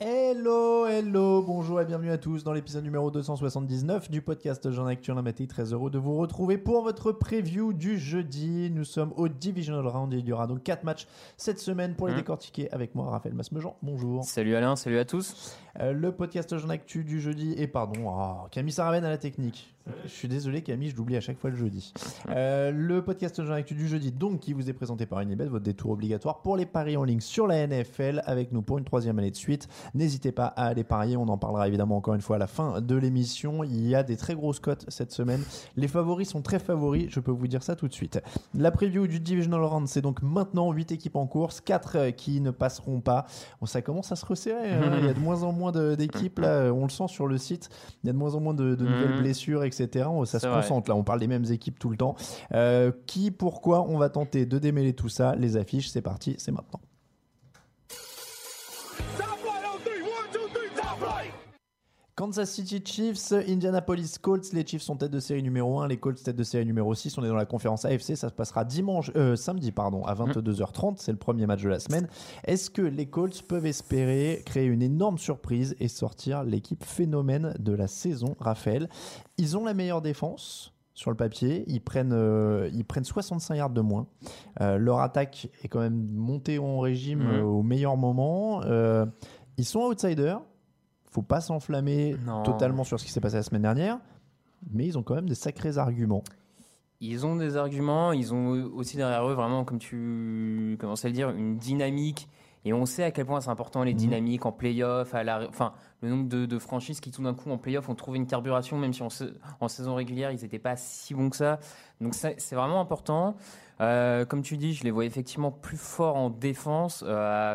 Hello, hello, bonjour et bienvenue à tous dans l'épisode numéro 279 du podcast Jean Actu Maté. Très heureux de vous retrouver pour votre preview du jeudi. Nous sommes au Divisional Round et il y aura donc 4 matchs cette semaine pour les Mmh. décortiquer avec moi, Raphaël Masmejean. Bonjour. Salut Alain, salut à tous. Euh, le podcast Jean Actu du jeudi et pardon, oh, Camille Saravène à la technique. Je suis désolé Camille, je l'oublie à chaque fois le jeudi. Euh, le podcast Jean Actu du jeudi, donc qui vous est présenté par Unibet, votre détour obligatoire pour les paris en ligne sur la NFL avec nous pour une troisième année de suite. N'hésitez pas à aller parier, on en parlera évidemment encore une fois à la fin de l'émission. Il y a des très grosses cotes cette semaine. Les favoris sont très favoris, je peux vous dire ça tout de suite. La preview du Divisional Round, c'est donc maintenant 8 équipes en course, 4 qui ne passeront pas. Bon, ça commence à se resserrer, hein. il y a de moins en moins d'équipes, on le sent sur le site, il y a de moins en moins de, de nouvelles blessures, etc. On- Ça se vrai. concentre là, on parle des mêmes équipes tout le temps. Euh, qui, pourquoi, on va tenter de démêler tout ça? Les affiches, c'est parti, c'est maintenant. Kansas City Chiefs, Indianapolis Colts. Les Chiefs sont tête de série numéro 1, les Colts tête de série numéro 6. On est dans la conférence AFC, ça se passera dimanche, euh, samedi pardon, à 22h30. C'est le premier match de la semaine. Est-ce que les Colts peuvent espérer créer une énorme surprise et sortir l'équipe phénomène de la saison, Raphaël? Ils ont la meilleure défense sur le papier. Ils prennent, euh, ils prennent 65 yards de moins. Euh, leur attaque est quand même montée en régime euh, au meilleur moment. Ils sont outsiders. Faut pas s'enflammer totalement sur ce qui s'est passé la semaine dernière, mais ils ont quand même des sacrés arguments. Ils ont des arguments, ils ont aussi derrière eux vraiment, comme tu commençais à le dire, une dynamique. Et on sait à quel point c'est important les Mhm. dynamiques en playoff, à la... enfin le nombre de, de franchises qui tout d'un coup en playoff ont trouvé une carburation, même si en, sa- en saison régulière ils n'étaient pas si bons que ça. Donc c'est vraiment important. Euh, comme tu dis, je les vois effectivement plus forts en défense. Euh,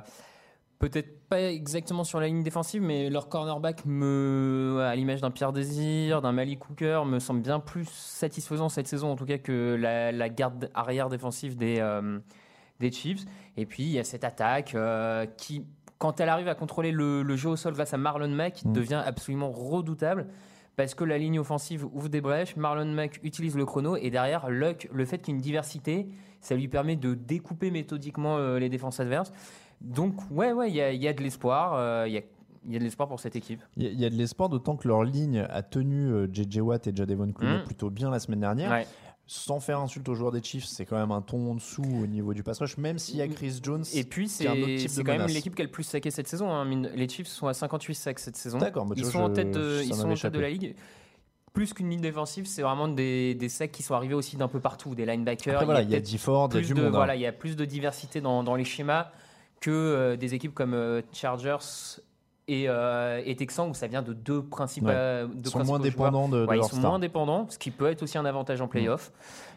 Peut-être pas exactement sur la ligne défensive, mais leur cornerback, me, à l'image d'un Pierre Désir, d'un Malik Cooker, me semble bien plus satisfaisant cette saison, en tout cas, que la, la garde arrière défensive des, euh, des Chiefs. Et puis, il y a cette attaque euh, qui, quand elle arrive à contrôler le, le jeu au sol face à Marlon Mack, Mm. devient absolument redoutable. Parce que la ligne offensive ouvre des brèches, Marlon Mack utilise le chrono, et derrière, Luck, le fait qu'il y ait une diversité, ça lui permet de découper méthodiquement euh, les défenses adverses. Donc, ouais, ouais, il y a, y a de l'espoir. euh, Il y, a, il y a de l'espoir pour cette équipe. Il y, a- y a de l'espoir, d'autant que leur ligne a tenu euh, JJ Watt et Jadevon Clowney Mhm. plutôt bien la semaine dernière. Ouais. Sans faire insulte aux joueurs des Chiefs, c'est quand même un ton en dessous au niveau du pass rush, même s'il y a Chris Jones. Et puis, c'est de quand même l'équipe qui a le plus saqué cette saison. hein. Les Chiefs sont à 58 sacs cette saison. D'accord, tu Ils sont en je- tête de, ils sont en tête de la ligue. Plus qu'une ligne défensive, c'est vraiment des, des sacs qui sont arrivés aussi d'un peu partout, des linebackers. Après, voilà, il y a DeFord, il y a du de, monde. hein. voilà, il y a plus de diversité dans, dans les schémas que euh, des équipes comme euh, Chargers et, euh, et Texans où ça vient de deux principaux. Ouais. deux Ils sont moins dépendants de, de Ouais, ils leur sont star. moins dépendants, ce qui peut être aussi un avantage en playoff.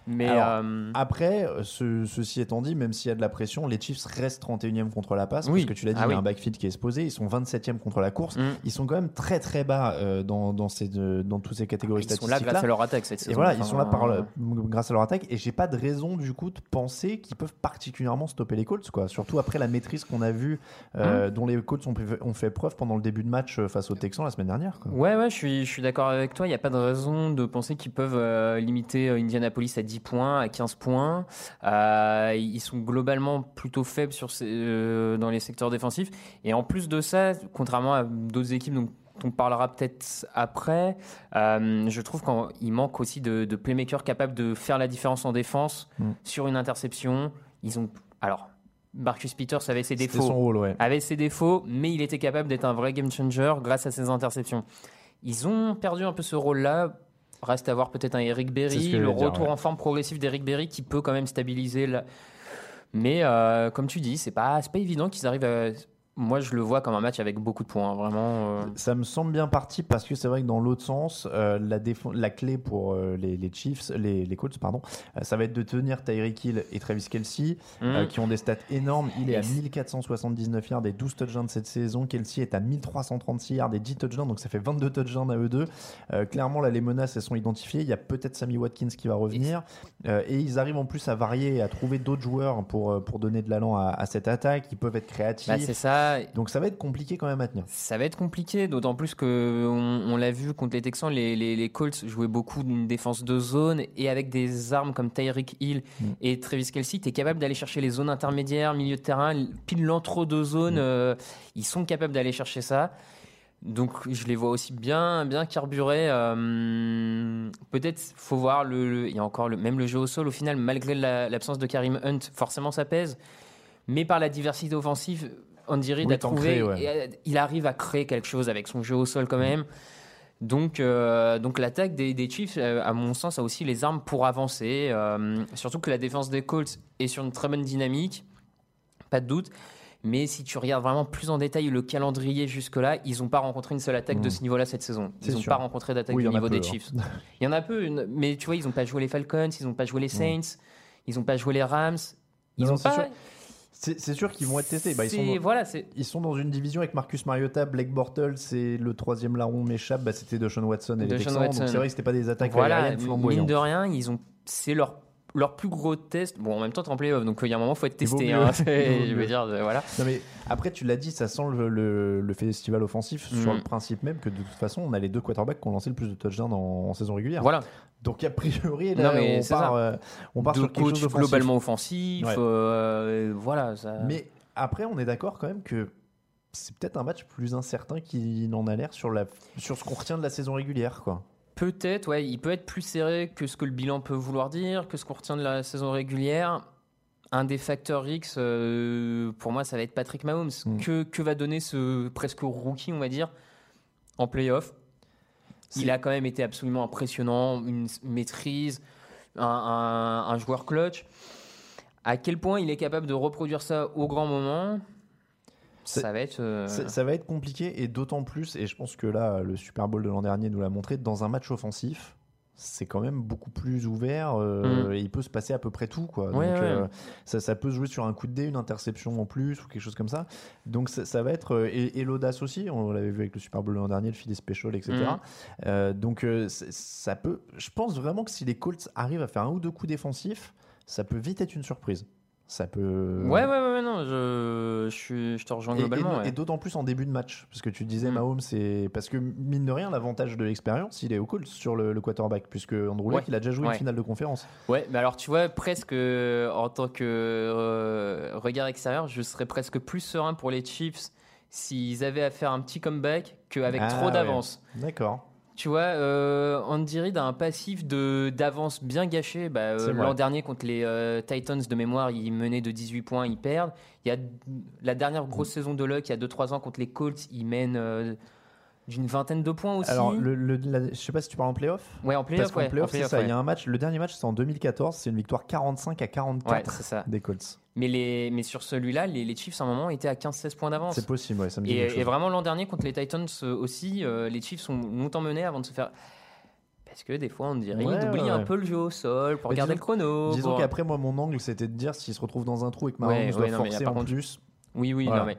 Mais Alors, euh, Après, euh, ce- ceci étant dit, même s'il y a de la pression, les Chiefs restent 31e contre la passe. Oui. Parce que tu l'as dit, Ah il y a oui. un backfield qui est exposé. Ils sont 27e contre la course. mm, Ils sont quand même très très bas euh, dans, dans, ces, deux- dans toutes ces catégories ils sont statistiques. là grâce à leur attaque cette saison. Et voilà, ils sont là par grâce à leur attaque. Et j'ai pas de raison du coup de penser qu'ils peuvent particulièrement stopper les Colts, quoi. Surtout après la maîtrise qu'on a vue, euh, dont les Colts ont, ont fait preuve pendant le début de match face aux Texans la semaine dernière. Quoi. Ouais, ouais, je suis, je suis d'accord avec toi. Il n'y a pas de raison de penser qu'ils peuvent limiter Indianapolis à 10 10 points, à 15 points. Euh, ils sont globalement plutôt faibles sur ces- euh, dans les secteurs défensifs. Et en plus de ça, contrairement à d'autres équipes dont on parlera peut-être après, euh, je trouve qu'il manque aussi de, de playmakers capables de faire la différence en défense Mm. sur une interception. Ils ont. Alors, Marcus Peters avait ses défauts son rôle, ouais. avait ses défauts, mais il était capable d'être un vrai game changer grâce à ses interceptions. Ils ont perdu un peu ce rôle-là. Reste à voir peut-être un Eric Berry, le dire, retour ouais. en forme progressive d'Eric Berry qui peut quand même stabiliser. la- Mais euh, comme tu dis, c'est pas, c'est pas évident qu'ils arrivent à. Moi, je le vois comme un match avec beaucoup de points, vraiment. euh, Ça me semble bien parti parce que c'est vrai que dans l'autre sens, euh, la, clé pour euh, les, les Chiefs, les, les Colts, pardon, ça va être de tenir Tyreek Hill et Travis Kelsey, hmm. qui ont des stats énormes. Il est à Et 1479 yards et 12 touchdowns cette saison. Kelsey est à 1336 yards et 10 touchdowns, donc ça fait 22 touchdowns à eux deux. Clairement, là, les menaces, elles sont identifiées. Il y a peut-être Sammy Watkins qui va revenir. Et ils arrivent en plus à varier et à trouver d'autres joueurs pour, pour donner de l'allant à, à cette attaque. Ils peuvent être créatifs. Bah, c'est ça. Donc ça va être compliqué quand même à tenir. Ça va être compliqué, d'autant plus que on, on l'a vu contre les Texans, les, les, les Colts jouaient beaucoup d'une défense de zone et avec des armes comme Tyreek Hill Mm. et Travis Kelsey, tu es capable d'aller chercher les zones intermédiaires, milieu de terrain, pile l'entre-deux zones. Mm. euh, ils sont capables d'aller chercher ça. Donc je les vois aussi bien, bien carburés. euh, Peut-être faut voir le, le- il y a encore le, même le jeu au sol au final, malgré la- l'absence de Karim Hunt, forcément ça pèse. Mais par la diversité offensive, Andy Reid Oui, trouvé, ouais. euh, il arrive à créer quelque chose avec son jeu au sol quand même. Donc, euh, donc l'attaque des, des Chiefs, euh, à mon sens, a aussi les armes pour avancer. euh, surtout que la défense des Colts est sur une très bonne dynamique, pas de doute. Mais si tu regardes vraiment plus en détail le calendrier jusque-là, ils n'ont pas rencontré une seule attaque de ce niveau-là cette saison. Ils n'ont pas rencontré d'attaque Oui, du niveau peu, des hein. Chiefs. Il y en a peu, une- mais tu vois, ils n'ont pas joué les Falcons, ils n'ont pas joué les Saints, ils n'ont pas joué les Rams. Ils Non, ont non, c'est pas. sûr. C'est sûr qu'ils vont être testés. Bah, ils, sont dans, voilà, c'est ils sont dans une division avec Marcus Mariota, Blake Bortles, c'est le troisième larron m'échappe, bah, c'était Deshaun Watson et les Texans. Donc c'est vrai que c'était pas des attaques voilà, aériennes mine de rien, ils ont, c'est leur leur plus gros test. Bon, en même temps, t'es en playoff, donc il y a un moment, faut être testé. hein. Je veux dire, euh, voilà. Non mais après tu l'as dit, ça sent le, le- le festival offensif sur Mm. le principe même que de toute façon on a les deux quarterbacks qui ont lancé le plus de touchdowns en, en saison régulière. Voilà. Donc a priori là, Non, mais on part, euh, on part Deux sur quelque coachs chose globalement. Ouais. euh, voilà. Ça... Mais après on est d'accord quand même que c'est peut-être un match plus incertain qu'il n'en a l'air sur, la, sur ce qu'on retient de la saison régulière quoi. Peut-être, ouais, il peut être plus serré que ce que le bilan peut vouloir dire, que ce qu'on retient de la saison régulière. Un des facteurs X, euh, pour moi, ça va être Patrick Mahomes. Mm. Que, que va donner ce presque rookie, on va dire, en playoff? Il a quand même été absolument impressionnant, une maîtrise, un, un- un joueur clutch. À quel point il est capable de reproduire ça au grand moment? Ça va être. euh, Ça, va être compliqué et d'autant plus, et je pense que là, le Super Bowl de l'an dernier nous l'a montré, dans un match offensif, c'est quand même beaucoup plus ouvert euh, Mm. et il peut se passer à peu près tout. Quoi. Ouais, Donc, ouais. euh, ça, ça peut se jouer sur un coup de dé, une interception en plus ou quelque chose comme ça. Donc ça, ça va être. et, et l'audace aussi, on l'avait vu avec le Super Bowl de l'an dernier, le filet special, etc. Mm. Euh, donc ça peut. Je pense vraiment que si les Colts arrivent à faire un ou deux coups défensifs, ça peut vite être une surprise. Ça peut. Ouais, ouais, ouais, ouais, non, je, je, te rejoins Et- Et, globalement. ouais. et d'autant plus en début de match, parce que tu disais Mm. Mahomes, c'est parce que mine de rien, l'avantage de l'expérience, il est au Colts sur le, le quarterback, puisque Andrew Luck, Ouais. il a déjà joué Ouais. une finale de conférence. Ouais, mais alors tu vois, presque euh, en tant que euh, regard extérieur, je serais presque plus serein pour les Chiefs s'ils avaient à faire un petit comeback qu'avec Ah, trop d'avance. D'accord. Tu vois, euh, Andy Reid a un passif de d'avance bien gâché. Bah, euh. L'an dernier, contre les euh, Titans de mémoire, ils menaient de 18 points, ils perdent. Il y a la dernière grosse saison de Luck, il y a 2-3 ans, contre les Colts, ils mènent euh, d'une vingtaine de points aussi. Alors, le, le- la- je sais pas si tu parles en playoff. ouais, en playoff, ouais. c'est ça. Il ouais. y a un match. Le dernier match, c'est en 2014. C'est une victoire 45 à Ouais, 44 c'est ça. des Colts. Mais, les, mais sur celui-là, les, les Chiefs, à un moment, étaient à 15-16 points d'avance. C'est possible, ouais, ça me dit Et, et vraiment, l'an dernier, contre les Titans euh, aussi, euh, les Chiefs sont longtemps menés avant de se faire. Parce que des fois, on dirait Ouais, ils oublient ouais, un peu le jeu au sol pour Mais regarder disons- le chrono. Disons pour- qu'après, moi, mon angle, c'était de dire s'il se retrouve dans un trou et que Mahomes doit non, mais forcer par en contre- plus. Oui, oui, Voilà. non, mais.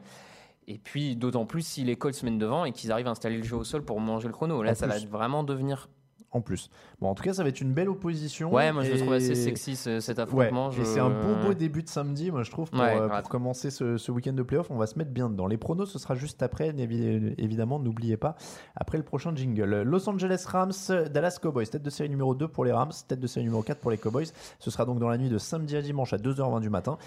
Et puis, d'autant plus si les Colts se mènent devant et qu'ils arrivent à installer le jeu au sol pour manger le chrono. Là, En ça va vraiment devenir en plus. Bon, en tout cas, ça va être une belle opposition. Ouais, moi je le et- trouve assez sexy ce- cet Ouais, affrontement. et je- c'est un beau beau début de samedi, moi je trouve, pour, Ouais, euh, pour commencer ce, ce week-end de playoff. On va se mettre bien dedans. Les pronos, ce sera juste après, évi- évidemment, n'oubliez pas, après le prochain jingle. Los Angeles Rams, Dallas Cowboys, tête de série numéro 2 pour les Rams, tête de série numéro 4 pour les Cowboys. Ce sera donc dans la nuit de samedi à dimanche à 2h20 du matin.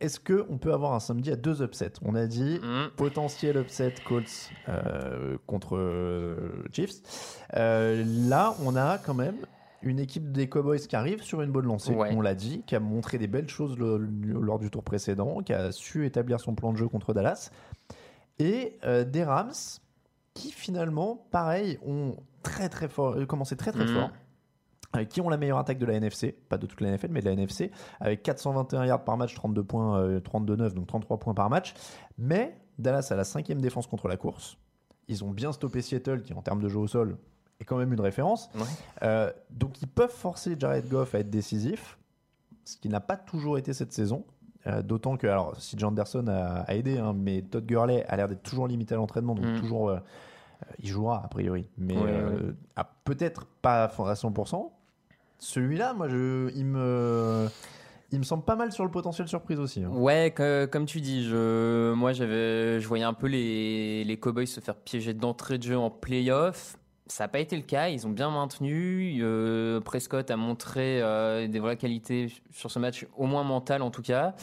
Est-ce qu'on peut avoir un samedi à deux upsets? On a dit Mm. potentiel upset Colts euh, contre euh, Chiefs. Euh, là, on a quand même une équipe des Cowboys qui arrive sur une bonne lancée, Ouais. on l'a dit, qui a montré des belles choses le- le- lors du tour précédent, qui a su établir son plan de jeu contre Dallas, et des Rams qui finalement, pareil, ont très très fort, commencé très très Mhm. fort. Euh, qui ont la meilleure attaque de la NFC, pas de toute la NFL, mais de la NFC, avec 421 yards par match, 32 points, euh, 32-9, donc 33 points par match. Mais Dallas a la cinquième défense contre la course. Ils ont bien stoppé Seattle, qui en termes de jeu au sol est quand même une référence. Ouais. Euh, donc ils peuvent forcer Jared Goff à être décisif, ce qui n'a pas toujours été cette saison. Euh, D'autant que, alors, si Anderson a, a aidé, hein, mais Todd Gurley a l'air d'être toujours limité à l'entraînement, donc Mm. toujours, il jouera a priori, mais Ouais, peut-être pas à 100%. Celui-là, moi, je, il me, il me semble pas mal sur le potentiel surprise aussi. hein. Ouais, comme tu dis, je, moi j'avais, je voyais un peu les, les Cowboys se faire piéger d'entrée de jeu en playoff. Ça n'a pas été le cas, ils ont bien maintenu. Euh, Prescott a montré euh, des vraies qualités sur ce match, au moins mental en tout cas.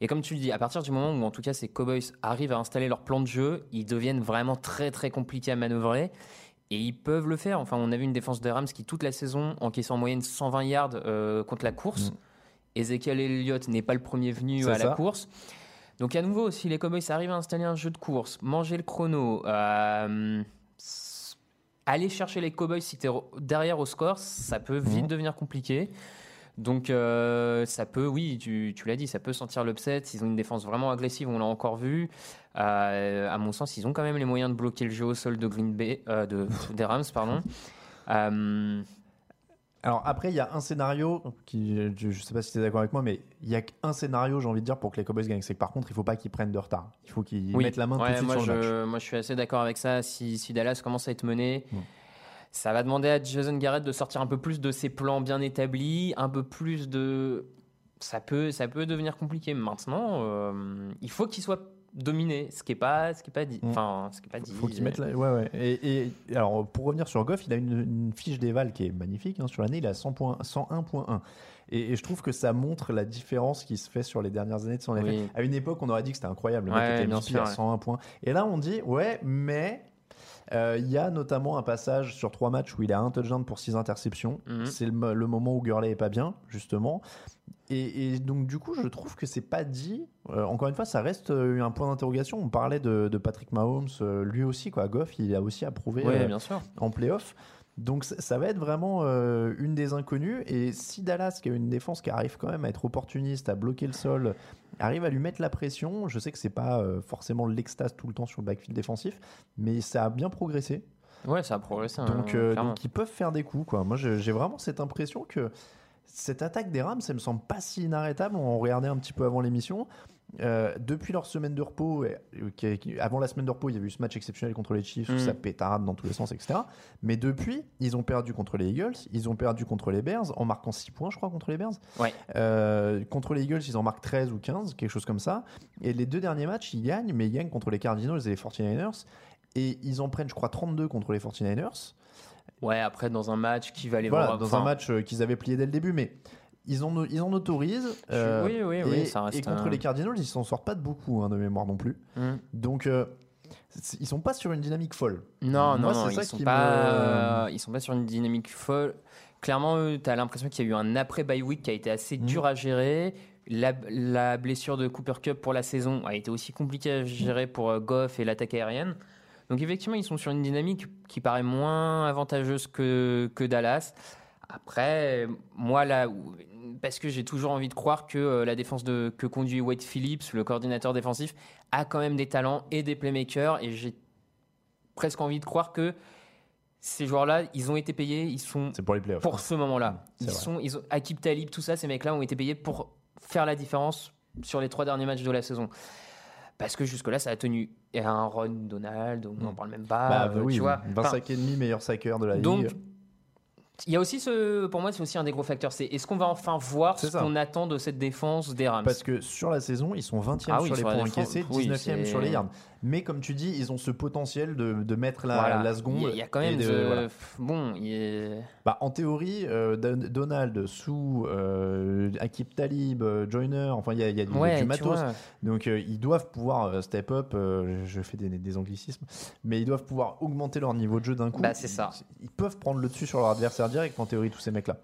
Et comme tu le dis, à partir du moment où en tout cas ces Cowboys arrivent à installer leur plan de jeu, ils deviennent vraiment très très compliqués à manœuvrer. Et ils peuvent le faire. Enfin, on a vu une défense des Rams qui, toute la saison, encaisse en moyenne 120 yards euh, contre la course. Ezekiel Elliott n'est pas le premier venu à la course. Donc, à nouveau, si les Cowboys arrivent à installer un jeu de course, manger le chrono, euh, aller chercher les Cowboys si tu es derrière au score, ça peut vite Mhm. devenir compliqué. Donc, euh, ça peut, oui, tu, tu l'as dit, ça peut sentir l'upset. Ils ont une défense vraiment agressive, on l'a encore vu. Euh, à mon sens, ils ont quand même les moyens de bloquer le jeu au sol de Green Bay, euh, de, des Rams, pardon. Euh, Alors après, il y a un scénario qui, je, je sais pas si tu es d'accord avec moi, mais il y a qu'un scénario, j'ai envie de dire, pour que les Cowboys gagnent. C'est que par contre, il faut pas qu'ils prennent de retard. Il faut qu'ils Oui. mettent la main tout Ouais, de suite moi, sur le match. je, moi, je suis assez d'accord avec ça. Si, si Dallas commence à être mené. Ça va demander à Jason Garrett de sortir un peu plus de ses plans bien établis, un peu plus de. Ça peut, ça peut devenir compliqué. Maintenant, euh, il faut qu'il soit dominé, ce qui est pas, ce qui est pas dit. Mm. Enfin, ce qui est pas dit. faut qu'ils mettent la... ouais, ouais. Et, et alors pour revenir sur Goff, il a une, une fiche d'éval qui est magnifique hein, sur l'année. Il a 100 points, 101.1. Et, et je trouve que ça montre la différence qui se fait sur les dernières années de son. Oui. À une époque, on aurait dit que c'était incroyable. Le mec Ouais, était bien MVP sûr, à ouais. 101 points. Et là, on dit ouais, mais euh, il y a notamment un passage sur trois matchs où il a un touchdown pour six interceptions. Mhm. C'est le, mo- le moment où Gurley est pas bien, justement. Et, et donc, du coup, je trouve que c'est pas dit. Euh, encore une fois, ça reste euh, un point d'interrogation. On parlait de, de Patrick Mahomes, euh, lui aussi, quoi. Goff, il a aussi approuvé euh, bien sûr. en playoff. Donc, ça, va être vraiment euh, une des inconnues. Et si Dallas, qui a une défense qui arrive quand même à être opportuniste, à bloquer le sol, arrive à lui mettre la pression, je sais que c'est pas euh, forcément l'extase tout le temps sur le backfield défensif, mais ça a bien progressé. Ouais, ça a progressé. hein, Donc, euh, donc ils peuvent faire des coups. Quoi. Moi, j'ai vraiment cette impression que cette attaque des Rams, ça me semble pas si inarrêtable. On regardait un petit peu avant l'émission. Euh, depuis leur semaine de repos, et- euh, qui- qui- avant la semaine de repos, il y avait eu ce match exceptionnel contre les Chiefs, où Mm. ça pétarade dans tous les sens, etc. Mais depuis, ils ont perdu contre les Eagles, ils ont perdu contre les Bears, en marquant 6 points, je crois, contre les Bears. Ouais. Euh, contre les Eagles, ils en marquent 13 ou 15, quelque chose comme ça. Et les deux derniers matchs, ils gagnent, mais ils gagnent contre les Cardinals et les 49ers. Et ils en prennent, je crois, 32 contre les 49ers. Ouais, après, dans un match qui va aller Voilà, voir. dans enfin, un match qu'ils avaient plié dès le début, mais ils en, ils en autorisent. euh, Oui, oui, et, oui, ça reste et contre un- les Cardinals, ils s'en sortent pas de beaucoup hein, de mémoire non plus. hmm. Donc, euh, ils sont pas sur une dynamique folle. Non, Moi, non, non, ça ils sont pas, me- ils sont pas sur une dynamique folle. Clairement, tu as l'impression qu'il y a eu un après bye week qui a été assez Mhm. dur à gérer. La, la blessure de Cooper Cup pour la saison a été aussi compliquée à gérer pour euh, Goff et l'attaque aérienne. Donc effectivement, ils sont sur une dynamique qui paraît moins avantageuse que, que Dallas. Après, moi là, parce que j'ai toujours envie de croire que euh, la défense de, que conduit Wade Phillips, le coordinateur défensif, a quand même des talents et des playmakers. Et j'ai presque envie de croire que ces joueurs-là, ils ont été payés, ils sont C'est pour les pour ce moment-là. Ils vrai. sont, ils ont, Akib Talib, tout ça, ces mecs-là ont été payés pour faire la différence sur les trois derniers matchs de la saison. Parce que jusque-là, ça a tenu. Et un Ron Donald, on n'en parle même pas. Bah, euh, oui, tu vois. 25 et demi meilleur sacker de la Donc, ligue. Il y a aussi ce, pour moi, c'est aussi un des gros facteurs. C'est est-ce qu'on va enfin voir ce qu'on attend de cette défense des Rams? Parce que sur la saison, ils sont 20e Ah oui, sur les points encaissés, oui, 19e c'est- sur les yards. Mais comme tu dis, ils ont ce potentiel de, de mettre la, Voilà. la seconde. Il y a- il y a quand même de- voilà. bon, est- Bah, en théorie, euh, Don- Donald, Sou, euh, Akib Talib, euh, Joyner, enfin il y a, il y a du, Ouais, du tu matos. Donc euh, ils doivent pouvoir step up, je fais des, des anglicismes, mais ils doivent pouvoir augmenter leur niveau de jeu d'un coup. Bah, c'est ça. Ils, ils peuvent prendre le dessus sur leur adversaire direct en théorie, tous ces mecs-là.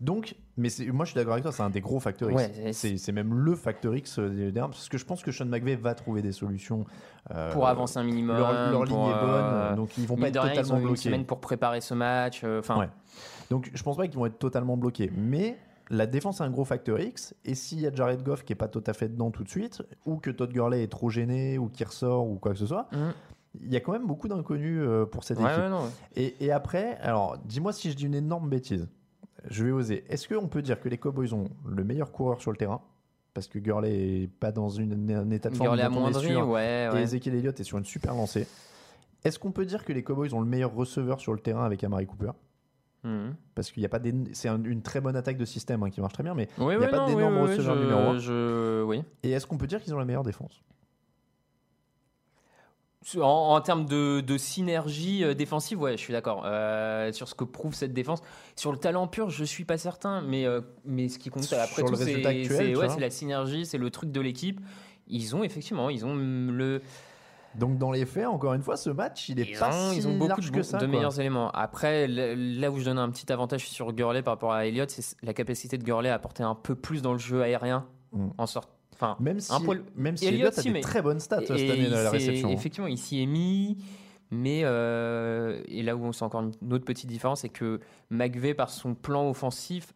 Donc, mais c'est- moi je suis d'accord avec toi, c'est un des gros facteurs X. Ouais, c'est- même le facteur X euh, Rams, parce que je pense que Sean McVay va trouver des solutions. euh, pour avancer un minimum. Leur, leur ligne est bonne, euh, donc ils vont pas être rien, ils ont totalement eu une bloqués. semaine pour préparer ce match. euh, Ouais. Donc je pense pas qu'ils vont être totalement bloqués. Mais la défense est un gros facteur X. Et s'il y a Jared Goff qui est pas tout à fait dedans tout de suite, ou que Todd Gurley est trop gêné, ou qui ressort, ou quoi que ce soit, Mhm. il y a quand même beaucoup d'inconnus pour cette Ouais, équipe. ouais, non, ouais. Et, et après, alors dis-moi si je dis une énorme bêtise. Je vais oser. Est-ce qu'on peut dire que les Cowboys ont le meilleur coureur sur le terrain? Parce que Gurley est pas dans une, un état de forme Gurley amoindri, sûr, ouais, et ouais. Ezekiel Elliott est sur une super lancée. Est-ce qu'on peut dire que les Cowboys ont le meilleur receveur sur le terrain avec Amari Cooper? Mhm. parce qu'il n'y a pas c'est un- une très bonne attaque de système hein, qui marche très bien mais Oui, il n'y a oui, pas d'énorme oui, receveur numéro 1 je- oui. et est-ce qu'on peut dire qu'ils ont la meilleure défense? En, en termes de, de synergie euh, défensive, ouais, je suis d'accord. Euh, sur ce que prouve cette défense. Sur le talent pur, je suis pas certain. Mais, euh, mais ce qui compte après tout, c'est ouais, la synergie, c'est le truc de l'équipe. Ils ont effectivement, ils ont le, donc dans les faits encore une fois ce match il est ils pas ont, si ils ont beaucoup large de, que ça de meilleurs éléments. Après, là- là où je donne un petit avantage sur Gurley par rapport à Elliott, c'est la capacité de Gurley à apporter un peu plus dans le jeu aérien. Mm. En sorte, enfin, même si un poil- même si Elliott, a des mais- très bonnes stats cette Et année à la réception hein. Effectivement, il s'y est mis. Mais euh, et là où on sent encore une autre petite différence, c'est que McVeigh, par son plan offensif,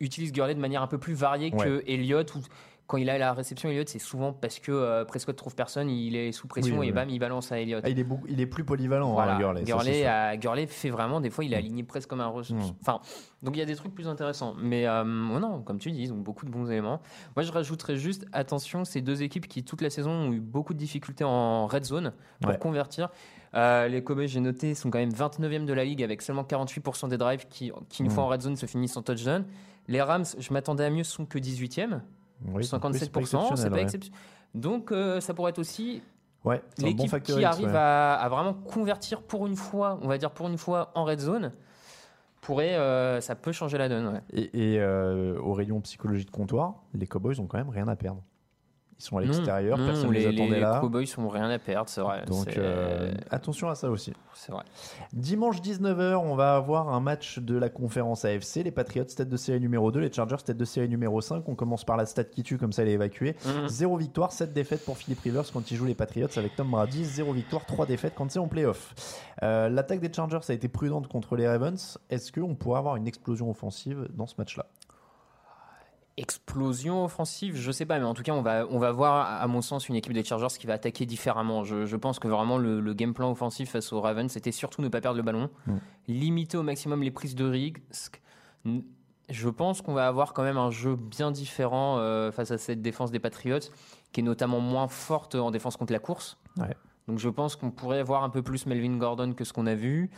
utilise Gurley de manière un peu plus variée Ouais. que Elliott. Où, quand il a la réception, Elliott, c'est souvent parce que euh, Prescott trouve personne, il est sous pression Oui, et oui. bam, il balance à Elliott. Ah, il est beaucoup- il est plus polyvalent Voilà. hein, Gurley, Gurley, a- Gurley fait vraiment, des fois, il est aligné presque comme un rush. Mm. Enfin, donc il y a des trucs plus intéressants. Mais euh, oh non, comme tu dis, ils ont beaucoup de bons éléments. Moi, je rajouterais juste, attention, ces deux équipes qui, toute la saison, ont eu beaucoup de difficultés en red zone pour Ouais. convertir. Euh, les Cowboys, j'ai noté, sont quand même 29e de la ligue avec seulement 48% des drives qui, qui une Mm. fois en red zone, se finissent en touchdown. Les Rams, je m'attendais à mieux, sont que 18e, Oui, 57%. C'est pas exceptionnel. Donc, euh, ça pourrait être aussi Ouais, bon l'équipe qui arrive ouais. à, à vraiment convertir pour une fois, on va dire pour une fois en red zone, pourrait, euh, ça peut changer la donne. ouais. Et, et, euh, au rayon psychologie de comptoir, les Cowboys ont quand même rien à perdre. Ils sont à l'extérieur, personne ne les, les, attendait les là. Cowboys sont rien à perdre, c'est vrai. Donc euh, attention à ça aussi. c'est vrai. Dimanche 19h, on va avoir un match de la conférence AFC. Les Patriots, tête de série numéro 2, les Chargers, tête de série numéro 5. On commence par la stat qui tue, comme ça elle est évacuée. Mhm. Zéro victoire, 7 défaites pour Philippe Rivers quand il joue les Patriots avec Tom Brady. Zéro victoire, 3 défaites quand c'est en playoff. Euh, L'attaque des Chargers a été prudente contre les Ravens. Est-ce qu'on pourrait avoir une explosion offensive dans ce match-là? Explosion offensive, je sais pas, mais en tout cas, on va, on va voir, à mon sens, une équipe des Chargers qui va attaquer différemment. Je, je pense que vraiment le, le game plan offensif face aux Ravens, c'était surtout ne pas perdre le ballon, Mm. limiter au maximum les prises de risque. Je pense qu'on va avoir quand même un jeu bien différent euh, face à cette défense des Patriots, qui est notamment moins forte en défense contre la course. Ouais. Donc je pense qu'on pourrait voir un peu plus Melvin Gordon que ce qu'on a vu.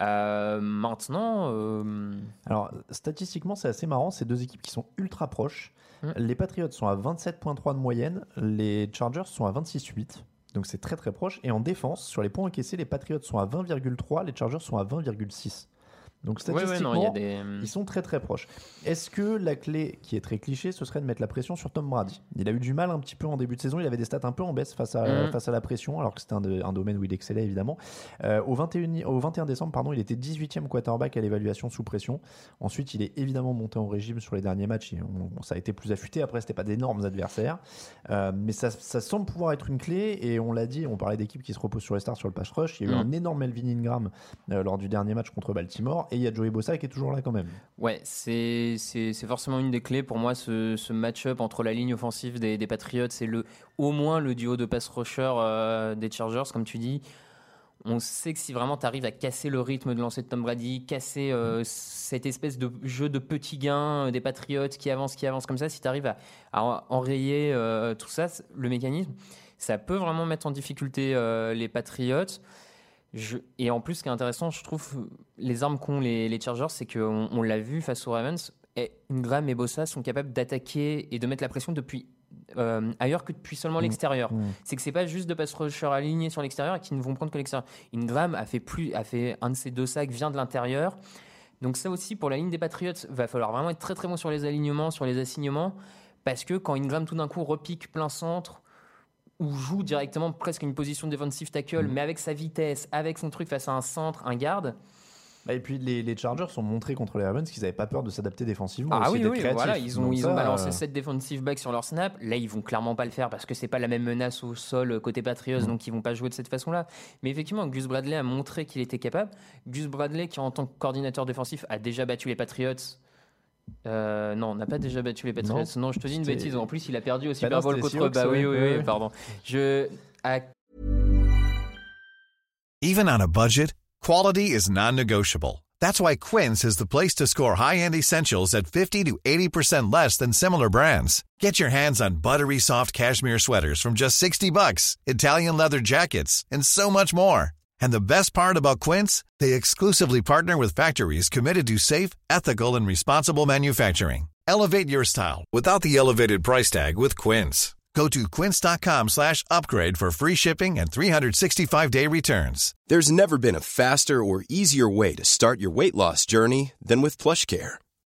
Euh, maintenant, euh, Alors, statistiquement, c'est assez marrant. C'est deux équipes qui sont ultra proches. Mm. Les Patriots sont à 27,3 de moyenne. Les Chargers sont à 26,8. Donc, c'est très très proche. Et en défense, sur les points encaissés, les Patriots sont à 20,3. Les Chargers sont à 20,6. Donc, ouais, ouais, statistiquement, non, y a des. ils sont très très proches. Est-ce que la clé, qui est très cliché, ce serait de mettre la pression sur Tom Brady? Il a eu du mal un petit peu en début de saison. Il avait des stats un peu en baisse face à, Mhm. face à la pression, alors que c'était un, domaine où il excellait évidemment. Euh, au, 21, au 21 décembre, pardon, il était 18e quarterback à l'évaluation sous pression. Ensuite, il est évidemment monté en régime sur les derniers matchs. Et on- ça a été plus affûté. Après, c'était pas d'énormes adversaires. Euh, mais ça, ça semble pouvoir être une clé. Et on l'a dit, on parlait d'équipes qui se reposent sur les stars sur le pass rush. Il y a eu Mhm. un énorme Melvin Ingram euh, lors du dernier match contre Baltimore. Et il y a Joey Bossa qui est toujours là quand même. Ouais, c'est forcément une des clés pour moi ce, ce match-up entre la ligne offensive des, des Patriots et le au moins le duo de pass rusher euh, des Chargers, comme tu dis. On sait que si vraiment tu arrives à casser le rythme de lancer de Tom Brady, casser euh, cette espèce de jeu de petits gains euh, des Patriots qui avancent, qui avancent comme ça, si tu arrives à, à enrayer euh, tout ça, le mécanisme, ça peut vraiment mettre en difficulté les Patriots. Je- Et en plus, ce qui est intéressant, je trouve, les armes qu'ont les, les Chargers, c'est qu'on on l'a vu face aux Ravens, et Ingram et Bossa sont capables d'attaquer et de mettre la pression depuis euh, ailleurs que depuis seulement l'extérieur. Mm. C'est que c'est pas juste de pass rusher alignés sur l'extérieur et qui ne vont prendre que l'extérieur. Ingram a fait plus, a fait un de ses deux sacs vient de l'intérieur. Donc ça aussi pour la ligne des Patriots, va falloir vraiment être très très bon sur les alignements, sur les assignements, parce que quand Ingram tout d'un coup repique plein centre ou joue directement presque une position defensive tackle, mais avec sa vitesse, avec son truc face à un centre, un garde. Bah, et puis les, les Chargers ont montré contre les Ravens qu'ils n'avaient pas peur de s'adapter défensivement. Ah aussi, oui, oui, voilà, ils ont, Donc ils ont ça, balancé euh, 7 defensive backs sur leur snap. Là, ils vont clairement pas le faire parce que c'est pas la même menace au sol euh, côté Patriots, Mm. donc ils vont pas jouer de cette façon-là. Mais effectivement, Gus Bradley a montré qu'il était capable. Gus Bradley, qui en tant que coordinateur défensif a déjà battu les Patriots. Euh, non, on n'a pas déjà battu les Patriots. Non, je te dis une bêtise. En plus, il a perdu au Bah Super non, Bowl contre. Bah oui, oui, oui, pardon. Je. à Even on a budget, quality is non-negotiable. That's why Quince is the place to score high-end essentials at 50 to 80% less than similar brands. Get your hands on buttery soft cashmere sweaters from just 60 bucks, Italian leather jackets, and so much more. And the best part about Quince, they exclusively partner with factories committed to safe, ethical, and responsible manufacturing. Elevate your style without the elevated price tag with Quince. Go to quince.com slash upgrade for free shipping and 365-day returns. There's never been a faster or easier way to start your weight loss journey than with PlushCare.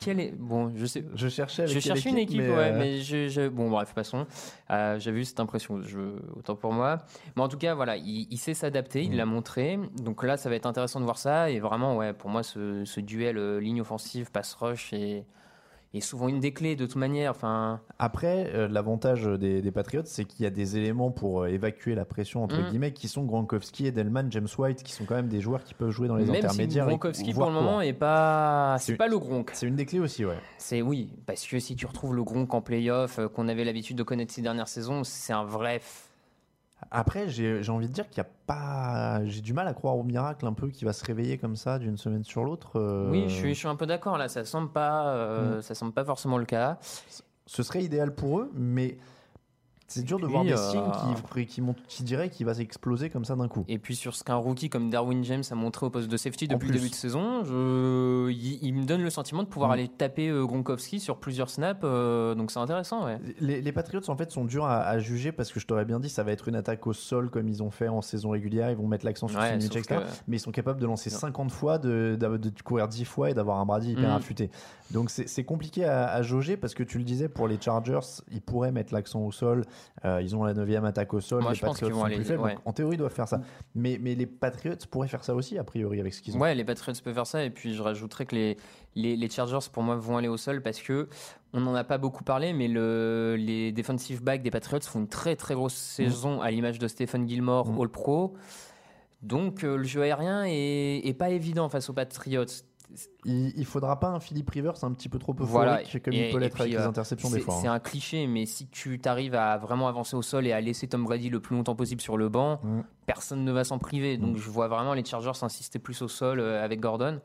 Quel est bon, je sais. Je cherchais. avec Je quelle cherchais une équipe, mais, ouais, euh, mais je, je- bon, bref, passons. Euh, J'avais eu cette impression, je, autant pour moi. Mais en tout cas, voilà, il, il sait s'adapter, Mm. il l'a montré. Donc là, ça va être intéressant de voir ça. Et vraiment, ouais, pour moi, ce, ce duel euh, ligne offensive, pass rush est, est souvent une des clés de toute manière. Enfin, Après, euh, l'avantage des, des Patriots, c'est qu'il y a des éléments pour euh, évacuer la pression, entre Mm. guillemets, qui sont Gronkowski, Edelman, James White, qui sont quand même des joueurs qui peuvent jouer dans les même si intermédiaires. et- Gronkowski, pour le moment, court. est pas, C'est pas le Gronk. C'est une des clés aussi, ouais. C'est oui, parce que si tu retrouves le Gronk en playoff, euh, qu'on avait l'habitude de connaître ces dernières saisons, c'est un vrai. Après, j'ai envie de dire qu'il n'y a pas. J'ai du mal à croire au miracle un peu qui va se réveiller comme ça d'une semaine sur l'autre. euh, Oui, je suis, je suis un peu d'accord là. Ça semble pas, euh, Mm. ça semble pas forcément le cas. Ce serait idéal pour eux, mais c'est dur de voir des euh, signes qui, qui, qui diraient qu'il va s'exploser comme ça d'un coup. Et puis sur ce qu'un rookie comme Darwin James a montré au poste de safety depuis le début de saison, je- il, il me donne le sentiment de pouvoir Mm. aller taper euh, Gronkowski sur plusieurs snaps, euh, donc c'est intéressant. Ouais. Les, les Patriots en fait sont durs à, à juger parce que je t'aurais bien dit ça va être une attaque au sol comme ils ont fait en saison régulière. Ils vont mettre l'accent sur Ouais, etc. que- Mais ils sont capables de lancer Non. 50 fois, de, de, de courir 10 fois et d'avoir un Brady hyper Mhm. affûté. Donc c'est c'est compliqué à, à jauger parce que tu le disais pour les Chargers, ils pourraient mettre l'accent au sol. Euh, ils ont la 9 attaque au sol. Moi, les je pense Patriots qu'ils vont aller- faibles. ouais. donc en théorie, ils doivent faire ça. Mais, mais les Patriots pourraient faire ça aussi, a priori, avec ce qu'ils ont. Ouais, les Patriots peuvent faire ça. Et puis je rajouterais que les, les, les Chargers, pour moi, vont aller au sol parce que on n'en a pas beaucoup parlé, mais le, les defensive backs des Patriots font une très très grosse saison à l'image de Stephen Gilmore, Mm. All Pro. Donc euh, le jeu aérien est, est pas évident face aux Patriots. Il, faudra pas un Philippe Rivers un petit peu trop euphorique Voilà. comme Et- il peut l'être avec les euh, interceptions des C'est fois. c'est hein. un cliché, mais si tu t'arrives à vraiment avancer au sol et à laisser Tom Brady le plus longtemps possible sur le banc, personne ne va s'en priver. Donc je vois vraiment les Chargers insister plus au sol euh, avec Gordon.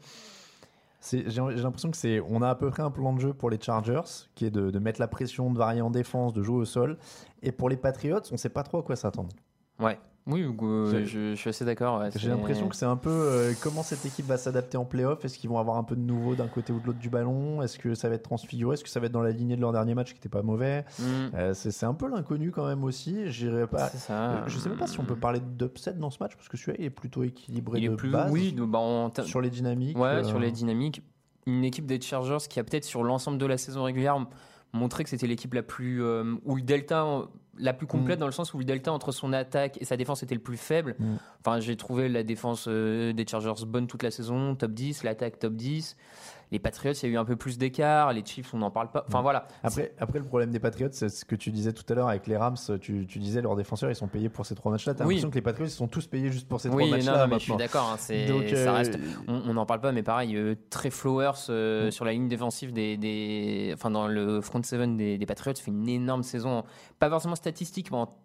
C'est- J'ai j'ai l'impression que c'est, on a à peu près un plan de jeu pour les Chargers, qui est de, de mettre la pression, de varier en défense, de jouer au sol. Et pour les Patriots, on sait pas trop à quoi s'attendre. Ouais. Oui, je, je suis assez d'accord. ouais, J'ai l'impression que c'est un peu euh, comment cette équipe va s'adapter en playoff? Est-ce qu'ils vont avoir un peu de nouveau d'un côté ou de l'autre du ballon? Est-ce que ça va être transfiguré? Est-ce que ça va être dans la lignée de leur dernier match qui n'était pas mauvais? Mm. Euh, c'est, un peu l'inconnu quand même aussi. Pas. Ça. Euh, Je sais même pas si on peut parler d'upset dans ce match parce que celui-là il est plutôt équilibré Il est de plus. base Oui, bah, sur les dynamiques. Ouais, euh, sur les dynamiques. Une équipe des Chargers qui a peut-être sur l'ensemble de la saison régulière montré que c'était l'équipe la plus. où le delta. La plus complète Mm. dans le sens où le delta entre son attaque et sa défense était le plus faible. Mm. Enfin, j'ai trouvé la défense euh, des Chargers bonne toute la saison, top 10, l'attaque top 10. Les Patriots, il y a eu un peu plus d'écart. Les Chiefs, on n'en parle pas. Enfin voilà. Après, après, le problème des Patriots, c'est ce que tu disais tout à l'heure avec les Rams. Tu, tu disais leurs défenseurs, ils sont payés pour ces trois matchs-là. T'as Oui. l'impression que les Patriots, ils sont tous payés juste pour ces Oui, trois matchs-là. non, mais je suis d'accord. hein, euh, reste. On n'en parle pas, mais pareil, euh, Trey Flowers euh, Mm. sur la ligne défensive des, des- enfin dans le front seven des, des Patriots fait une énorme saison. Pas forcément statistique, mais en-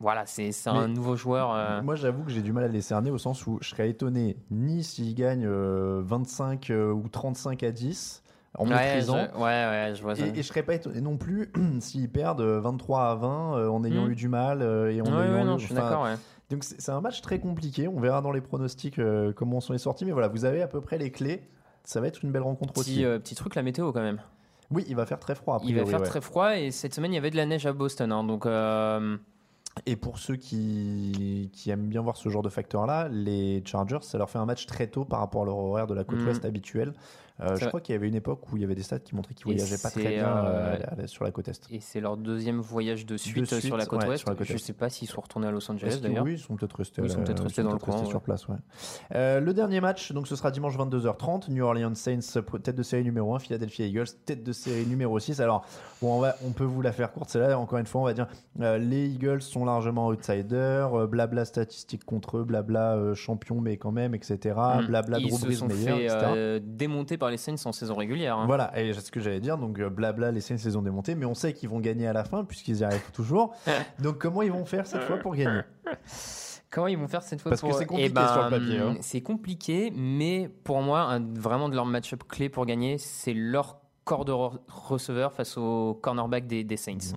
voilà, c'est un nouveau joueur. euh, Moi, j'avoue que j'ai du mal à les cerner au sens où je serais étonné ni s'ils gagnent euh, 25 euh, ou 35 à 10 en ouais, je, maîtrisant. ouais, ouais, je vois ça. Et, et je serais pas étonné non plus s'ils perdent euh, 23 à 20 euh, en ayant Mm. eu du mal euh, et en Ouais, ayant ouais, non, eu- je suis d'accord. ouais. Donc c'est un match très compliqué. On verra dans les pronostics euh, comment sont les sorties. Mais voilà, vous avez à peu près les clés. Ça va être une belle rencontre Petit, aussi. euh, petit truc, la météo quand même. Oui, il va faire très froid. Il va faire ouais. très froid et cette semaine il y avait de la neige à Boston. hein, donc euh, Et pour ceux qui, qui aiment bien voir ce genre de facteur-là, les Chargers, ça leur fait un match très tôt par rapport à leur horaire de la côte Mhm. ouest habituelle. Euh, je crois qu'il y avait une époque où il y avait des stats qui montraient qu'ils voyageaient pas très bien euh, euh, sur la côte est. et c'est leur deuxième voyage de suite, suite, sur la côte ouais, ouest. sur la côte je est. sais pas s'ils sont retournés à Los Angeles d'ailleurs. Oui, ils sont peut-être restés, Ils sont la- peut-être restés dans le peut-être restés coin, sur place. ouais. Euh, le dernier match, donc ce sera dimanche 22h30. New Orleans Saints, tête de série numéro 1, Philadelphia Eagles, tête de série numéro 6. Alors, bon, on, va, on peut vous la faire courte. C'est là, encore une fois, on va dire les Eagles sont largement outsiders, blabla statistiques contre eux, blabla champion, mais quand même, etc. Mm. Blabla Ils Drew se Brees sont meilleur, fait etc. par les Saints en saison régulière. hein. Voilà, et c'est ce que j'allais dire. Donc, euh, blabla, les Saints les ont démontés, mais on sait qu'ils vont gagner à la fin, puisqu'ils y arrivent toujours. donc, comment ils vont faire cette fois pour gagner? Comment ils vont faire cette fois Parce que pour- c'est compliqué Eh ben, sur le papier, hein. C'est compliqué, mais pour moi, un- vraiment de leur match-up clé pour gagner, c'est leur corps de re- receveur face au cornerback des, des Saints. Mhm.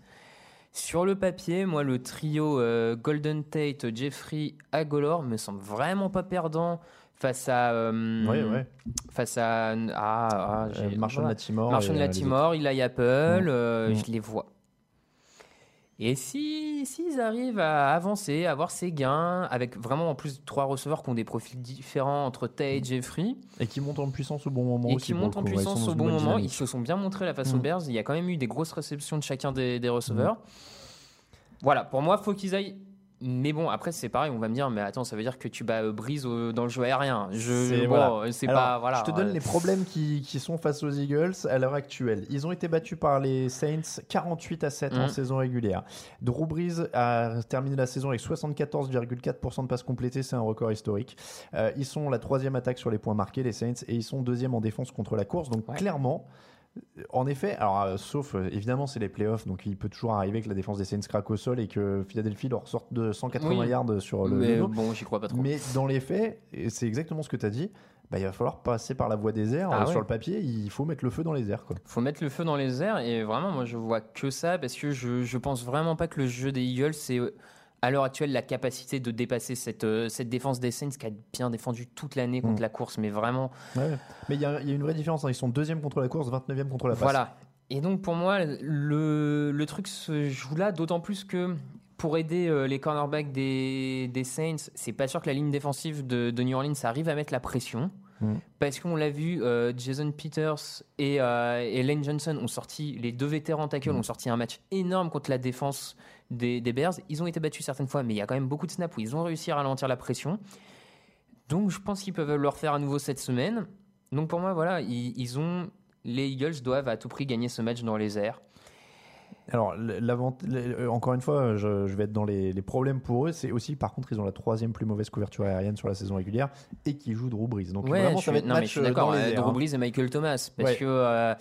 Sur le papier, moi, le trio euh, Golden Tate, Jeffrey, Agolor me semble vraiment pas perdant face à euh, Ouais, ouais. face à ah, ah, Euh, Marshall voilà. Latimore. Marshall et, euh, Latimore, Eli Apple, euh, Mm. je les vois. Et si s'ils arrivent à avancer, à avoir ces gains, avec vraiment en plus trois receveurs qui ont des profils différents entre Tay et Jeffrey, Et qui montent en puissance au bon moment et aussi. qui montent en puissance au bon moment, dynamique. ils se sont bien montrés là face aux Mm. Bears. Il y a quand même eu des grosses réceptions de chacun des, des receveurs. Voilà, pour moi, faut qu'ils aillent. Mais bon, après, c'est pareil, on va me dire, mais attends, ça veut dire que tu bats euh, Brise au- dans le jeu aérien. Je, C'est- bon, voilà. c'est Alors, pas. Voilà, je te donne euh, les problèmes qui, qui sont face aux Eagles à l'heure actuelle. Ils ont été battus par les Saints 48 à 7 en Mhm. saison régulière. Drew Brees a terminé la saison avec 74,4% de passes complétées, c'est un record historique. Euh, ils sont la troisième attaque sur les points marqués, les Saints, et ils sont deuxième en défense contre la course. Donc Ouais. clairement, en effet, alors euh, sauf euh, évidemment c'est les playoffs, donc il peut toujours arriver que la défense des Saints craque au sol et que Philadelphie leur sorte de 180 Oui. yards sur le, mais bon, j'y crois pas trop. Mais dans les faits, c'est exactement ce que tu as dit, bah, il va falloir passer par la voie des airs. Ah Euh, ouais. Sur le papier, il faut mettre le feu dans les airs. Quoi. faut mettre le feu dans les airs et vraiment moi je vois que ça parce que je, je pense vraiment pas que le jeu des Eagles c'est à l'heure actuelle la capacité de dépasser cette, euh, cette défense des Saints qui a bien défendu toute l'année contre Mm. la course mais vraiment Ouais. Mais il y, a il y a une vraie différence. hein. Ils sont deuxième contre la course, 29e contre la passe. voilà et donc pour moi le, le truc se joue là d'autant plus que pour aider euh, les cornerbacks des, des Saints c'est pas sûr que la ligne défensive de, de New Orleans arrive à mettre la pression Mm. parce qu'on l'a vu, euh, Jason Peters et, euh, et Lane Johnson ont sorti, les deux vétérans tackles Mm. ont sorti un match énorme contre la défense des, des Bears. Ils ont été battus certaines fois, mais il y a quand même beaucoup de snaps où ils ont réussi à ralentir la pression. Donc je pense qu'ils peuvent le refaire à nouveau cette semaine. Donc pour moi, voilà, ils, ils ont, les Eagles doivent à tout prix gagner ce match dans les airs. Alors, euh, encore une fois, je, je vais être dans les, les problèmes pour eux. C'est aussi, par contre, ils ont la troisième plus mauvaise couverture aérienne sur la saison régulière et qui jouent Drew Brees. Donc, Ouais, vraiment, je ça va être non, match je suis d'accord. euh. Drew hein. Brees et Michael Thomas, parce Ouais. que euh,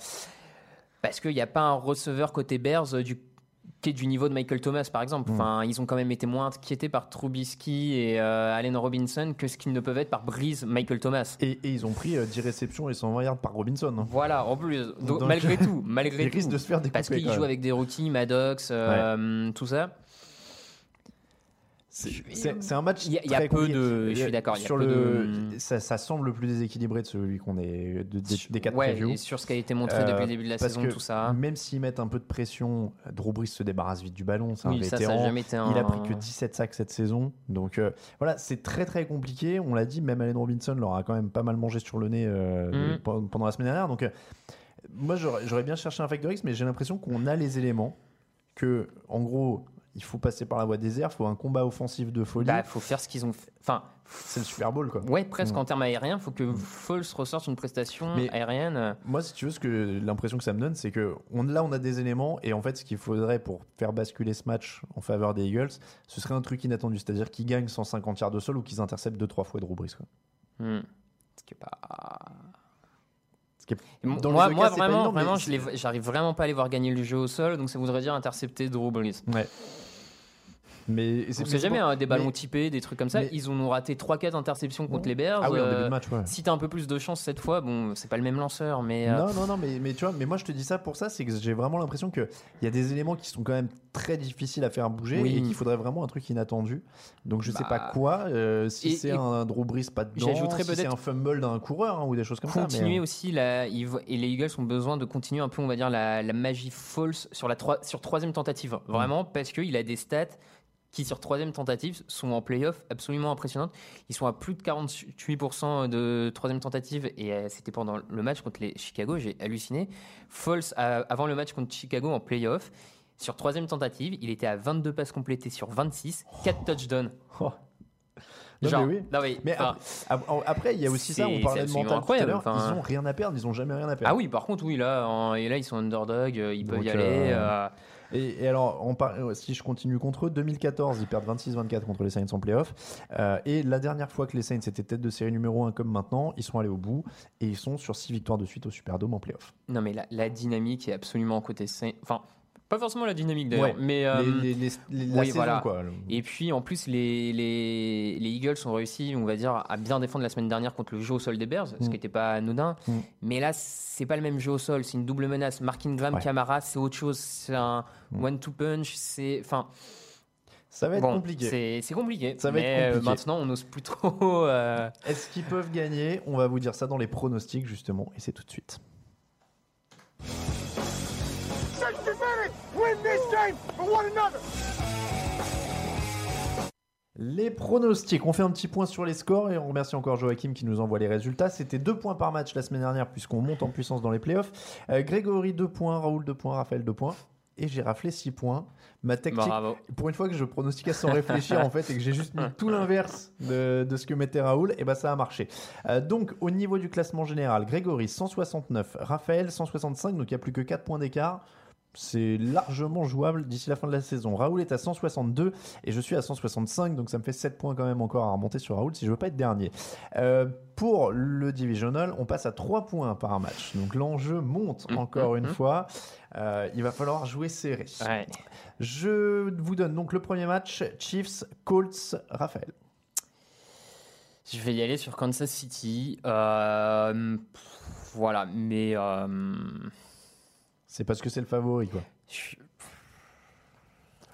parce qu'il n'y a pas un receveur côté Bears du qui est du niveau de Michael Thomas, par exemple. Mm. Enfin, ils ont quand même été moins inquiétés par Trubisky et euh, Allen Robinson que ce qu'ils ne peuvent être par Breeze, Michael Thomas. Et, et ils ont pris euh, 10 réceptions et 120 yards par Robinson. hein. Voilà, en plus, donc, Donc, malgré tout, malgré Ils tout, risquent de se faire découper. parce qu'ils jouent avec des rookies, Maddox, euh, tout ça. C'est- un match. Il y a- y a très peu de- je suis d'accord, il y a Sur peu le, de- ça, ça semble le plus déséquilibré de celui qu'on est de- des, des quatre ouais, previews. et sur ce qui a été montré Euh, depuis le début de la saison, tout ça. Même s'ils mettent un peu de pression, Drew Brees se débarrasse vite du ballon. C'est un Oui, ça, ça vétéran. n'a jamais été un. Il a pris que 17 sacs cette saison. Donc euh, voilà, c'est très très compliqué. On l'a dit, même Allen Robinson leur a quand même pas mal mangé sur le nez euh, pe- pendant la semaine dernière. Donc moi j'aurais j'aurais bien cherché un factor X, mais j'ai l'impression qu'on a les éléments. Que en gros, il faut passer par la voie des airs, il faut un combat offensif de folie. Bah, faut faire ce qu'ils ont fait. Enfin, c'est le Super Bowl, quoi. ouais, presque Mm. en termes aériens, faut que Foles ressorte une prestation Mais- aérienne. Moi, si tu veux, ce que l'impression que ça me donne, c'est que on, là, on a des éléments, et en fait, ce qu'il faudrait pour faire basculer ce match en faveur des Eagles, ce serait un truc inattendu, c'est-à-dire qu'ils gagnent 150 yards de sol ou qu'ils interceptent 2-3 fois Drew Brees. Quoi. Hmm. Ce qui est pas. Ce qui est- Et mo- dans moi, moi, cas, vraiment, énorme, vraiment, je j'arrive vraiment pas à les voir gagner le jeu au sol, donc ça voudrait dire intercepter Drew Brees. Ouais. Mais On sait jamais, hein, des ballons mais- typés, des trucs comme ça. mais- Ils ont raté 3-4 interceptions contre les Bears. Ah oui, en début euh, de match, ouais. Si t'as un peu plus de chance cette fois, bon, c'est pas le même lanceur, mais. euh, Non, non, non, mais, mais tu vois, mais moi je te dis ça pour ça, c'est que j'ai vraiment l'impression qu'il y a des éléments qui sont quand même très difficiles à faire bouger Oui. et qu'il faudrait vraiment un truc inattendu. Donc je sais Bah, pas quoi, euh, si c'est un Drew Brees pas dedans, si c'est un fumble d'un coureur hein, ou des choses comme continuer ça. mais, aussi la, et les Eagles ont besoin de continuer un peu on va dire la, la magie false sur la sur troisième tentative vraiment parce qu'il a des stats qui sur troisième tentative sont en playoff absolument impressionnantes ils sont à plus de 48% de troisième tentative et euh, c'était pendant le match contre les Chicago j'ai halluciné false euh, avant le match contre Chicago en playoff sur troisième tentative il était à 22 passes complétées sur 26 4 touchdowns Oh. Non, Genre, mais oui. non, mais, enfin, après, il y a aussi ça, on parlait de mental tout à incroyable, l'heure, enfin. ils ont rien à perdre, ils ont jamais rien à perdre. ah oui par contre oui là en- et là ils sont underdog euh, ils peuvent Donc, y aller euh, euh, Et, alors, si je continue contre eux, 2014, ils perdent 26-24 contre les Saints en playoff. Euh, et la dernière fois que les Saints étaient tête de série numéro 1 comme maintenant, ils sont allés au bout et ils sont sur 6 victoires de suite au Superdome en playoff. Non, mais la, la dynamique est absolument côté Saints. Enfin, pas forcément la dynamique d'ailleurs, Ouais. mais. euh, les, les- les- les- la oui, saison, voilà. quoi. Et puis en plus, les, les, les Eagles ont réussi, on va dire, à bien défendre la semaine dernière contre le jeu au sol des Bears, ce Mm. qui n'était pas anodin. Mm. Mais là, c'est pas le même jeu au sol, c'est une double menace. Mark Ingram, Ouais. Camara, c'est autre chose. C'est un Mm. one-two punch. C'est. Enfin. Ça va être bon, compliqué. C'est compliqué. Ça va être euh, compliqué. maintenant, on n'ose plus trop. euh, Est-ce qu'ils peuvent gagner? On va vous dire ça dans les pronostics justement, et c'est tout de suite. Les pronostics, on fait un petit point sur les scores et on remercie encore Joachim qui nous envoie les résultats. C'était 2 points par match la semaine dernière puisqu'on monte en puissance dans les playoffs. Euh, Grégory 2 points, Raoul 2 points, Raphaël 2 points. Et j'ai raflé 6 points. Ma tactique, Bravo. pour une fois que je pronostiquais sans réfléchir en fait et que j'ai juste mis tout l'inverse de, de ce que mettait Raoul, et ben ça a marché. Euh, donc au niveau du classement général, Grégory 169, Raphaël 165, donc il n'y a plus que 4 points d'écart. C'est largement jouable d'ici la fin de la saison. Raoul est à 162 et je suis à 165, donc ça me fait 7 points quand même encore à remonter sur Raoul si je veux pas être dernier. Euh, pour le divisional, on passe à 3 points par match. Donc l'enjeu monte Mhm, encore une mhm. fois. Euh, il va falloir jouer serré. Ouais. Je vous donne donc le premier match Chiefs, Colts, Raphaël. Je vais y aller sur Kansas City. Euh, pff, voilà, mais. C'est parce que c'est le favori, quoi.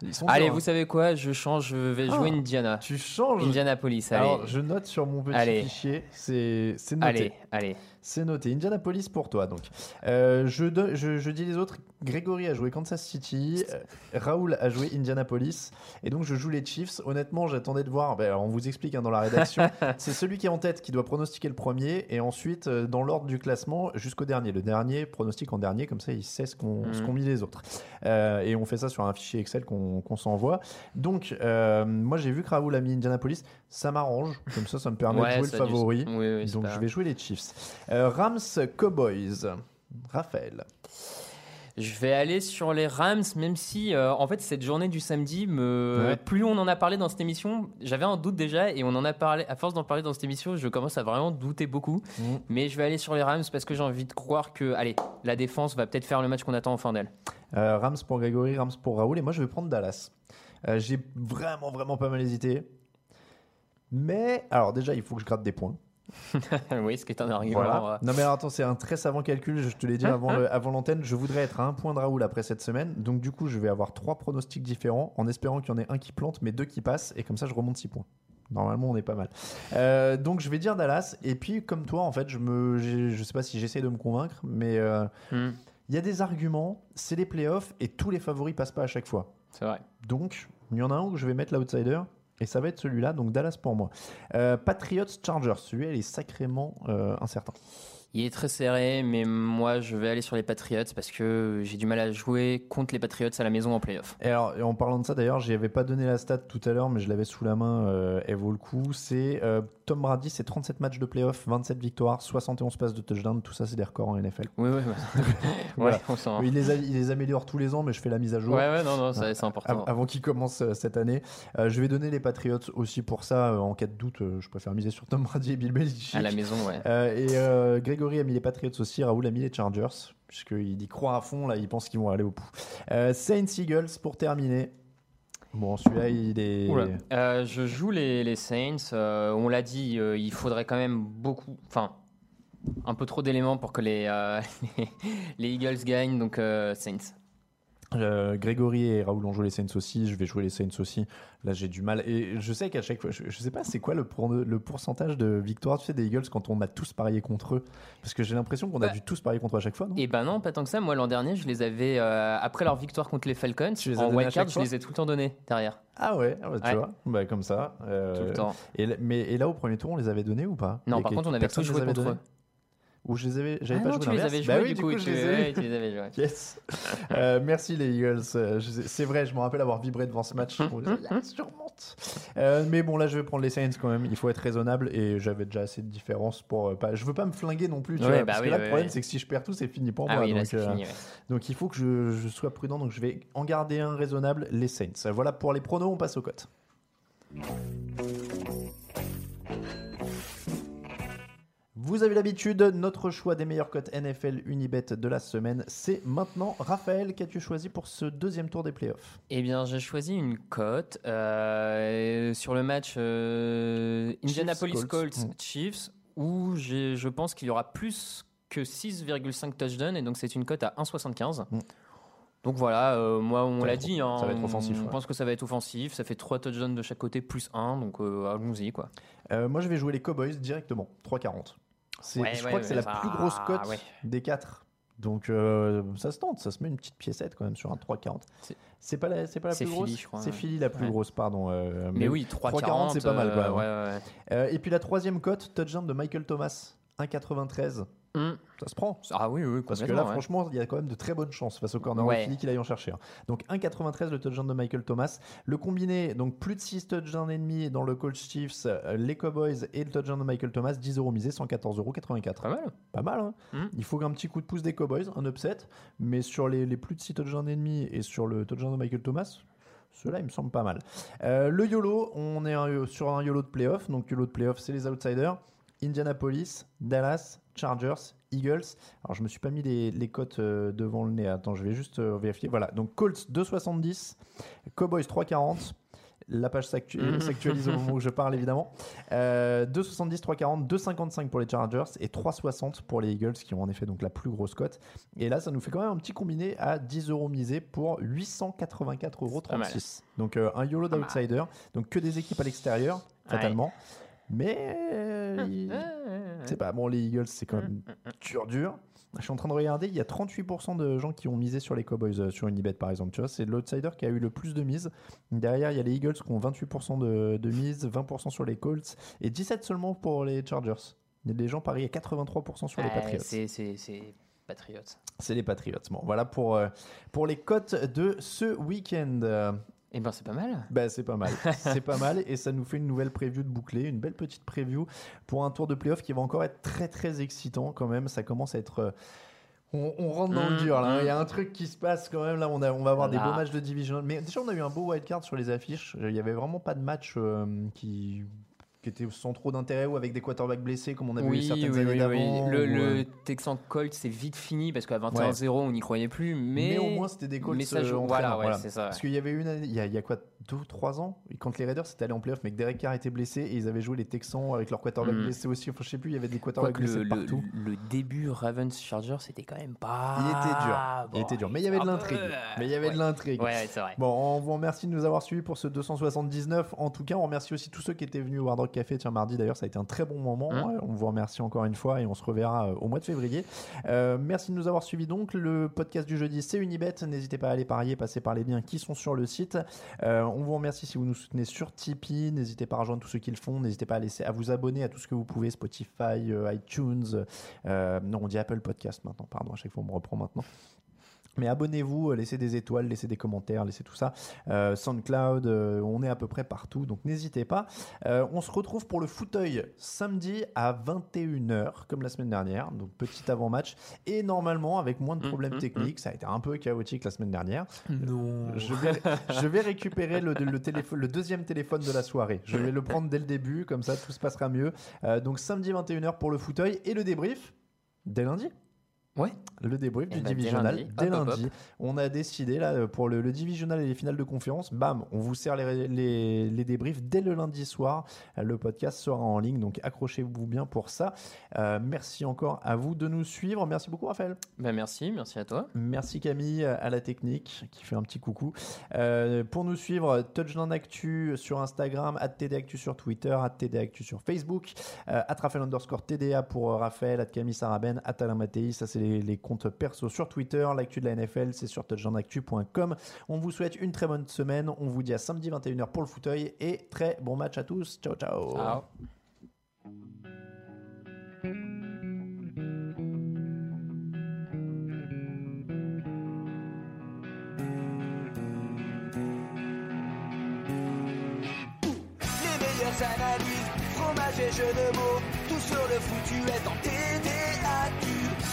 Ils sont Allez, vous hein. savez quoi Je change, je vais jouer Ah. Indiana. Tu changes. Indianapolis, allez. Alors, je note sur mon petit Allez. fichier. C'est c'est noté. allez, allez. C'est noté. Indianapolis pour toi, donc. Euh, je, donne- je, je dis les autres. Grégory a joué Kansas City. euh, Raoul a joué Indianapolis. Et donc, je joue les Chiefs. Honnêtement, j'attendais de voir. ben, alors, on vous explique hein, dans la rédaction. c'est celui qui est en tête qui doit pronostiquer le premier. Et ensuite, euh, dans l'ordre du classement, jusqu'au dernier. Le dernier pronostique en dernier. Comme ça, il sait ce qu'ont Mhm. ce qu'ont mis les autres. Euh, et on fait ça sur un fichier Excel qu'on qu'on s'envoie. Donc, euh, moi, j'ai vu que Raoul a mis Indianapolis. Ça m'arrange. Comme ça, ça me permet Ouais, de jouer le du- favori. Oui, oui, c'est Donc je vais jouer les Chiefs. Euh, Rams Cowboys. Raphaël. Je vais aller sur les Rams, même si, euh, en fait, cette journée du samedi, me... Ouais. plus on en a parlé dans cette émission, j'avais un doute déjà, et on en a parlé, à force d'en parler dans cette émission, je commence à vraiment douter beaucoup. Mhm. Mais je vais aller sur les Rams parce que j'ai envie de croire que, allez, la défense va peut-être faire le match qu'on attend en fin d'elle. Euh, Rams pour Grégory, Rams pour Raoul. Et moi je vais prendre Dallas. Euh, J'ai vraiment vraiment pas mal hésité. Mais alors déjà il faut que je gratte des points. oui, ce qui est un argument. Voilà. euh, Non mais alors attends c'est un très savant calcul. Je te l'ai dit avant le- avant l'antenne. Je voudrais être à un point de Raoul après cette semaine. Donc du coup je vais avoir trois pronostics différents en espérant qu'il y en ait un qui plante mais deux qui passent. Et comme ça je remonte six points. Normalement, on est pas mal. Euh, donc, je vais dire Dallas. Et puis, comme toi, en fait, je me, je sais pas si j'essaie de me convaincre, mais hmm, il y a des arguments. C'est les playoffs et tous les favoris passent pas à chaque fois. c'est vrai. Donc, il y en a un où je vais mettre l'outsider. Et ça va être celui-là, donc Dallas pour moi. Euh, Patriots Chargers, celui-là il est sacrément euh, incertain. Il est très serré, mais moi je vais aller sur les Patriots parce que j'ai du mal à jouer contre les Patriots à la maison en playoff. Et alors, en parlant de ça, d'ailleurs, j'y avais pas donné la stat tout à l'heure, mais je l'avais sous la main. euh, elle vaut le coup. C'est euh, Tom Brady, c'est 37 matchs de playoff, 27 victoires, 71 passes de touchdown. Tout ça, c'est des records en NFL. Oui, oui, ouais. Voilà. Ouais, on s'en- Il les, a- il les améliore tous les ans, mais je fais la mise à jour. Ouais, ouais, non, non, c'est important. Av- Avant qu'il commence euh, cette année, Euh, je vais donner les Patriots aussi pour ça. en cas de doute, je préfère miser sur Tom Brady et Bill Belichick. À la maison, ouais. Et euh, Grégory a mis les Patriots aussi, Raoul a mis les Chargers, puisqu'il y croit à fond, là, il pense qu'ils vont aller au bout. Euh, Saints Eagles pour terminer. Bon, celui-là, il est. Euh, je joue les, les Saints. euh, on l'a dit, il faudrait quand même beaucoup. Enfin, un peu trop d'éléments pour que les, les, les Eagles gagnent. Donc, Saints. Euh, Grégory et Raoul ont joué les Saints aussi, je vais jouer les Saints aussi. Là, j'ai du mal. Et je sais qu'à chaque fois, je, je sais pas c'est quoi le, pour- le pourcentage de victoire tu sais, des Eagles quand on a tous parié contre eux? Parce que j'ai l'impression qu'on a Bah. dû tous parier contre eux à chaque fois, non? Et ben non, pas tant que ça. Moi, l'an dernier, je les avais, euh, après leur victoire contre les Falcons, Tu les en wildcard, je les ai tout le temps donnés derrière. Ah ouais, ah bah, tu Ouais. vois, bah, comme ça. euh, Tout le temps. Et, là- mais, et là, au premier tour, on les avait donnés ou pas? Non, par contre, on avait tous joué contre eux. Ou je les avais, j'avais Ah pas non, joué tu les avais Bah joués, oui, du coup, je tu- les ai ouais, eus. tu les avais joués. Yes. Euh, merci les Eagles. Euh, C'est vrai, je me rappelle avoir vibré devant ce match. Surmonte. Euh, mais bon, là, je vais prendre les Saints quand même. Il faut être raisonnable et j'avais déjà assez de différence pour. euh, pas... Je veux pas me flinguer non plus. Tu Ouais, vois, bah parce oui, que là, ouais, le problème, c'est que si je perds tout, c'est fini pour Ah moi. oui, donc, fini. il faut que je, je sois prudent. Donc je vais en garder un raisonnable. Les Saints. Voilà pour les pronos. On passe aux cotes. Vous avez l'habitude, notre choix des meilleures cotes NFL Unibet de la semaine, c'est maintenant. Raphaël, qu'as-tu choisi pour ce deuxième tour des playoffs? Eh bien, j'ai choisi une cote euh, sur le match euh, Indianapolis Colts. Colts, Mm. Chiefs, où je pense qu'il y aura plus que 6,5 touchdowns, et donc c'est une cote à 1,75. Mm. Donc voilà, euh, moi on l'a dit, hein, ça va être offensif, on ouais. pense que ça va être offensif, ça fait 3 touchdowns de chaque côté plus 1, donc allons-y quoi. Moi, je vais jouer les Cowboys directement, 3,40. Ouais, je ouais, crois que c'est la ça- plus grosse cote des quatre. Donc euh, ça se tente, ça se met une petite piécette quand même sur un 3,40. C'est- C'est pas la, c'est pas la plus Philly, grosse. C'est. Philly la plus Ouais. grosse, pardon. euh, Mais, oui, 3,40 c'est pas mal, quoi, euh, ouais. ouais, ouais. Euh, et puis la troisième cote, touchdown de Michael Thomas, 1,93. Mm. Ça se prend. Ah oui, oui, Parce que là, ouais. franchement, il y a quand même de très bonnes chances face au corner Ouais. Qu'il aille en chercher. un. Donc 1,93 le touchdown de Michael Thomas. Le combiné, donc plus de 6 touchdowns et demi dans le Colts Chiefs, euh, les Cowboys et le touchdown de Michael Thomas, 10 euros misés, 114,84 euros. Pas mal. Pas mal, hein Mm. Il faut un petit coup de pouce des Cowboys, un upset, mais sur les, les plus de 6 touchdowns et demi et sur le touchdown de Michael Thomas, cela il me semble pas mal. Euh, le YOLO, on est un- sur un YOLO de playoff, donc YOLO de playoff, c'est les outsiders. Indianapolis, Dallas, Chargers, Eagles. Alors je me suis pas mis les, les cotes euh, devant le nez. Attends, je vais juste euh, vérifier. Voilà, donc Colts 2,70, Cowboys 3,40. La page s'actu- s'actualise au moment où je parle évidemment. Euh, 2,70, 3,40, 2,55 pour les Chargers et 3,60 pour les Eagles qui ont en effet donc la plus grosse cote. Et là, ça nous fait quand même un petit combiné à 10 euros misés pour 884,36 euros. Donc euh, un YOLO d'outsider. Donc que des équipes à l'extérieur, fatalement. Mais euh, il- c'est pas bon, les Eagles, c'est quand même dur, dur. Je suis en train de regarder, il y a 38% de gens qui ont misé sur les Cowboys euh, sur Unibet par exemple. Tu vois, c'est l'outsider qui a eu le plus de mises. Derrière, il y a les Eagles qui ont 28% de, de mise, 20% sur les Colts et 17 seulement pour les Chargers. Il y a des gens parient à 83% sur les Ouais, Patriots. C'est Patriots. C'est les Patriots. Bon, voilà pour, euh, pour les cotes de ce week-end. Eh ben c'est pas mal. bah, c'est pas mal. c'est pas mal. Et ça nous fait une nouvelle preview de bouclé, une belle petite preview pour un tour de playoff qui va encore être très très excitant quand même. Ça commence à être. euh, On, on rentre dans le Mm, dur là. hein. mm. Il y a un truc qui se passe quand même là. On, a, on va avoir des beaux matchs de division. Mais déjà, on a eu un beau wildcard sur les affiches. Il y avait vraiment pas de match euh, qui qui étaient sans trop d'intérêt ou avec des quarterbacks blessés comme on a vu oui, certaines oui, années oui, d'avant. Le, euh, le Texan Colt, c'est vite fini parce qu'à 21-0, on n'y croyait plus. Mais, Mais, au moins, c'était des Colts mais ça joue- euh, voilà, ouais, ça. Parce qu'il y avait une année, il y a, il y a quoi, deux ou trois ans, quand les Raiders étaient allés en playoff, mais que Derek Carr était blessé et ils avaient joué les Texans avec leur quarterback Mm. blessé aussi. Enfin, je sais plus, il y avait des quarterbacks blessés le, partout. le début Ravens Chargers, c'était quand même pas. Il était dur. il était dur. Mais il y avait de l'intrigue. Mais il y avait de l'intrigue. Ouais, c'est vrai. Bon, on vous remercie de nous avoir suivis pour ce 279. En tout cas, on remercie aussi tous ceux qui étaient venus au Hard Rock café. Tiens, mardi d'ailleurs, ça a été un très bon moment. Mmh. Ouais, On vous remercie encore une fois et on se reverra euh, au mois de février. Euh, merci de nous avoir suivis donc. Le podcast du jeudi, c'est Unibet. N'hésitez pas à aller parier, passer par les liens qui sont sur le site. Euh, on vous remercie si vous nous soutenez sur Tipeee. N'hésitez pas à rejoindre tous ceux qui le font. N'hésitez pas à, laisser, à vous abonner à tout ce que vous pouvez Spotify, euh, iTunes. euh, non, on dit Apple Podcast maintenant. Pardon, à chaque fois on me reprend maintenant. Mais abonnez-vous, euh, laissez des étoiles, laissez des commentaires, laissez tout ça. Euh, SoundCloud, euh, on est à peu près partout, donc n'hésitez pas. Euh, on se retrouve pour le fauteuil samedi à 21h, comme la semaine dernière, donc petit avant-match. Et normalement, avec moins de Mmh, problèmes mmh, techniques, ça a été un peu chaotique la semaine dernière. Non. Je vais, je vais récupérer le, le, téléphone, le deuxième téléphone de la soirée. Je vais le prendre dès le début, comme ça tout se passera mieux. Euh, donc samedi 21h pour le fauteuil et le débrief dès lundi. Ouais. Le débrief Eh du ben, dès divisional lundi. dès Hop, lundi. hop. On a décidé là pour le, le divisional et les finales de conférence, bam, on vous sert les, les, les débriefs dès le lundi soir. Le podcast sera en ligne, donc accrochez-vous bien pour ça. Euh, merci encore à vous de nous suivre. Merci beaucoup Raphaël. Ben merci, merci à toi. Merci Camille à la technique qui fait un petit coucou. Euh, pour nous suivre, Touchdown Actu sur Instagram, TDActu sur Twitter, TDActu sur Facebook, euh, at Raphaël underscore TDA pour euh, Raphaël, at Camille Saraben, at Alain Mattei, ça c'est les, les comptes perso sur Twitter. L'actu de la NFL, c'est sur touchdownactu.com. On vous souhaite une très bonne semaine. On vous dit à samedi 21h pour le fauteuil et très bon match à tous. Ciao ciao. Ciao. Les meilleures analyses, fromage et jeux de mots, tout sur le foutu est en TDAQ.